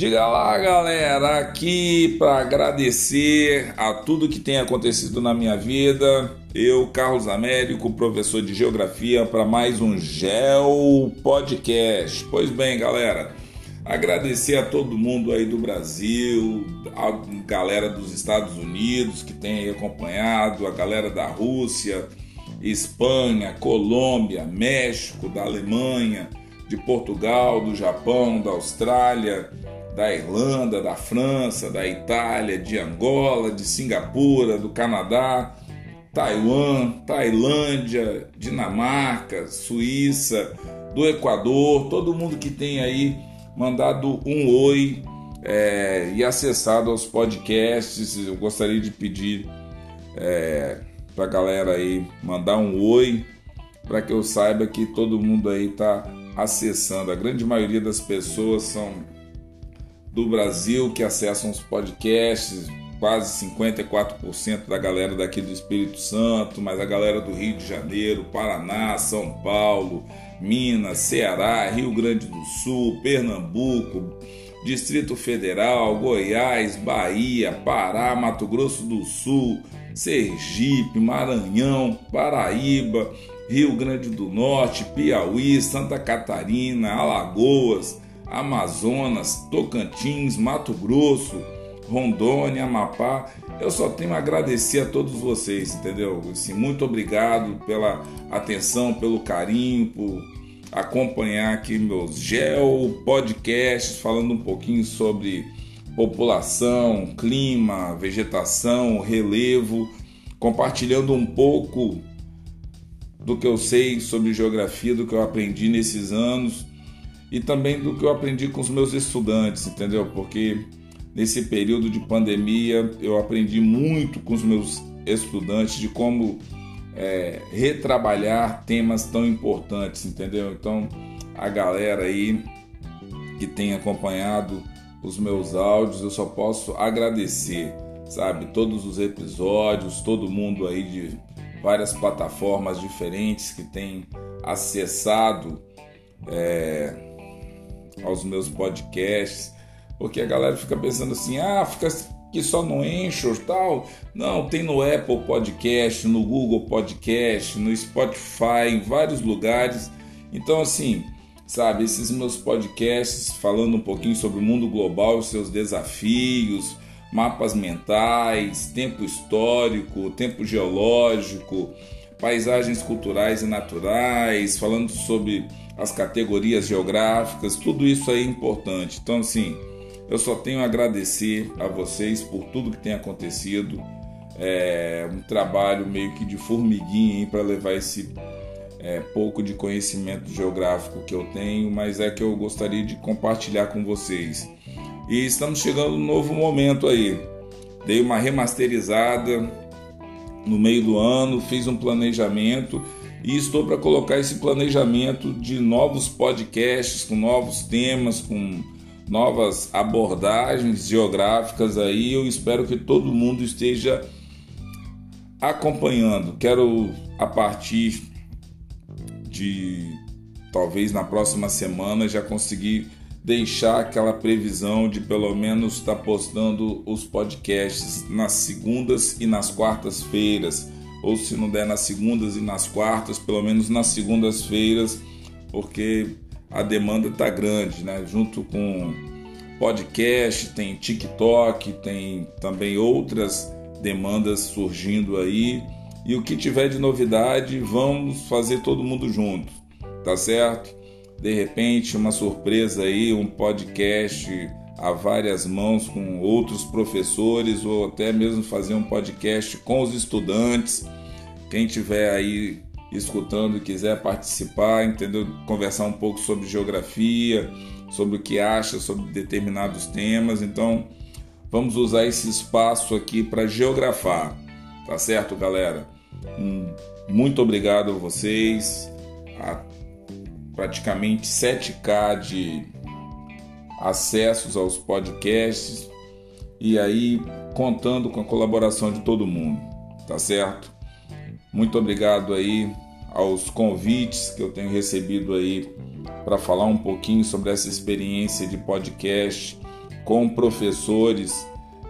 Diga lá, galera, aqui para agradecer a tudo que tem acontecido na minha vida. Eu, Carlos Américo, professor de Geografia, para mais um Geo Podcast. Pois bem, galera, agradecer a todo mundo aí do Brasil, a galera dos Estados Unidos que tem acompanhado, a galera da Rússia, Espanha, Colômbia, México, da Alemanha, de Portugal, do Japão, da Austrália da Irlanda, da França, da Itália, de Angola, de Singapura, do Canadá, Taiwan, Tailândia, Dinamarca, Suíça, do Equador, todo mundo que tem aí mandado um oi é, e acessado aos podcasts. Eu gostaria de pedir é, para a galera aí mandar um oi para que eu saiba que todo mundo aí está acessando. A grande maioria das pessoas são do Brasil que acessam os podcasts, quase 54% da galera daqui do Espírito Santo, mas a galera do Rio de Janeiro, Paraná, São Paulo, Minas, Ceará, Rio Grande do Sul, Pernambuco, Distrito Federal, Goiás, Bahia, Pará, Mato Grosso do Sul, Sergipe, Maranhão, Paraíba, Rio Grande do Norte, Piauí, Santa Catarina, Alagoas, Amazonas, Tocantins, Mato Grosso, Rondônia, Amapá. Eu só tenho a agradecer a todos vocês, entendeu? Assim, muito obrigado pela atenção, pelo carinho, por acompanhar aqui meus gel podcasts falando um pouquinho sobre população, clima, vegetação, relevo, compartilhando um pouco do que eu sei sobre geografia, do que eu aprendi nesses anos e também do que eu aprendi com os meus estudantes, entendeu? Porque nesse período de pandemia eu aprendi muito com os meus estudantes de como é, retrabalhar temas tão importantes, entendeu? Então, a galera aí que tem acompanhado os meus áudios, eu só posso agradecer, sabe? Todos os episódios, todo mundo aí de várias plataformas diferentes que tem acessado. É, aos meus podcasts, porque a galera fica pensando assim, ah, fica que só no Anchor tal. Não, tem no Apple Podcast, no Google Podcast, no Spotify, em vários lugares. Então, assim, sabe, esses meus podcasts falando um pouquinho sobre o mundo global seus desafios, mapas mentais, tempo histórico, tempo geológico, paisagens culturais e naturais, falando sobre as categorias geográficas, tudo isso aí é importante. Então, assim, eu só tenho a agradecer a vocês por tudo que tem acontecido. É um trabalho meio que de formiguinha para levar esse é, pouco de conhecimento geográfico que eu tenho, mas é que eu gostaria de compartilhar com vocês. E estamos chegando num novo momento aí. Dei uma remasterizada no meio do ano, fiz um planejamento e estou para colocar esse planejamento de novos podcasts com novos temas, com novas abordagens geográficas aí. Eu espero que todo mundo esteja acompanhando. Quero a partir de talvez na próxima semana já conseguir deixar aquela previsão de pelo menos estar tá postando os podcasts nas segundas e nas quartas-feiras ou se não der nas segundas e nas quartas, pelo menos nas segundas-feiras, porque a demanda está grande, né? Junto com podcast, tem TikTok, tem também outras demandas surgindo aí. E o que tiver de novidade, vamos fazer todo mundo junto, tá certo? De repente, uma surpresa aí, um podcast a várias mãos com outros professores ou até mesmo fazer um podcast com os estudantes. Quem tiver aí escutando e quiser participar, entendeu? Conversar um pouco sobre geografia, sobre o que acha sobre determinados temas. Então, vamos usar esse espaço aqui para geografar, tá certo, galera? Muito obrigado a vocês. A praticamente 7k de acessos aos podcasts e aí contando com a colaboração de todo mundo, tá certo? Muito obrigado aí aos convites que eu tenho recebido aí para falar um pouquinho sobre essa experiência de podcast com professores,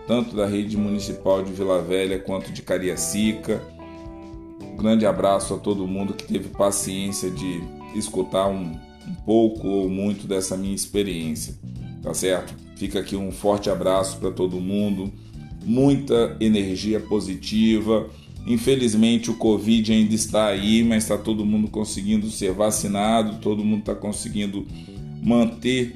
tanto da rede municipal de Vila Velha quanto de Cariacica. Grande abraço a todo mundo que teve paciência de escutar um, um pouco ou muito dessa minha experiência, tá certo? Fica aqui um forte abraço para todo mundo, muita energia positiva. Infelizmente o Covid ainda está aí, mas está todo mundo conseguindo ser vacinado, todo mundo está conseguindo manter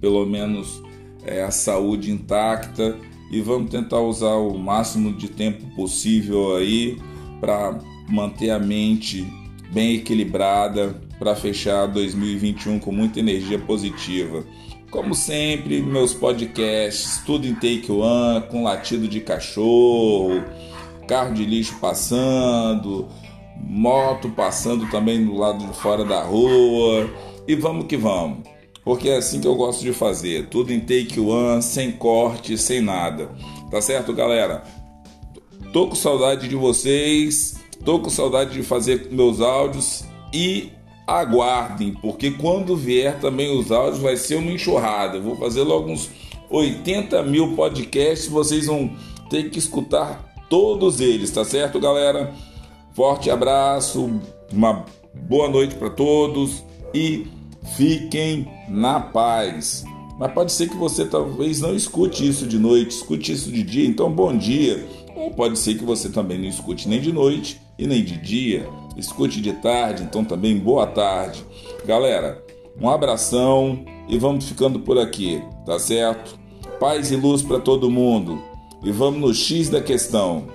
pelo menos é, a saúde intacta e vamos tentar usar o máximo de tempo possível aí para manter a mente bem equilibrada para fechar 2021 com muita energia positiva. Como sempre, meus podcasts, tudo em take one, com latido de cachorro, carro de lixo passando, moto passando também do lado de fora da rua. E vamos que vamos porque é assim que eu gosto de fazer, tudo em take one, sem corte, sem nada. Tá certo, galera? Tô com saudade de vocês, tô com saudade de fazer meus áudios e aguardem, porque quando vier também os áudios vai ser uma enxurrada. vou fazer logo uns 80 mil podcasts, vocês vão ter que escutar todos eles, tá certo, galera? Forte abraço, uma boa noite para todos e Fiquem na paz. Mas pode ser que você talvez não escute isso de noite, escute isso de dia, então bom dia. Ou pode ser que você também não escute nem de noite e nem de dia, escute de tarde, então também boa tarde. Galera, um abração e vamos ficando por aqui, tá certo? Paz e luz para todo mundo. E vamos no X da questão.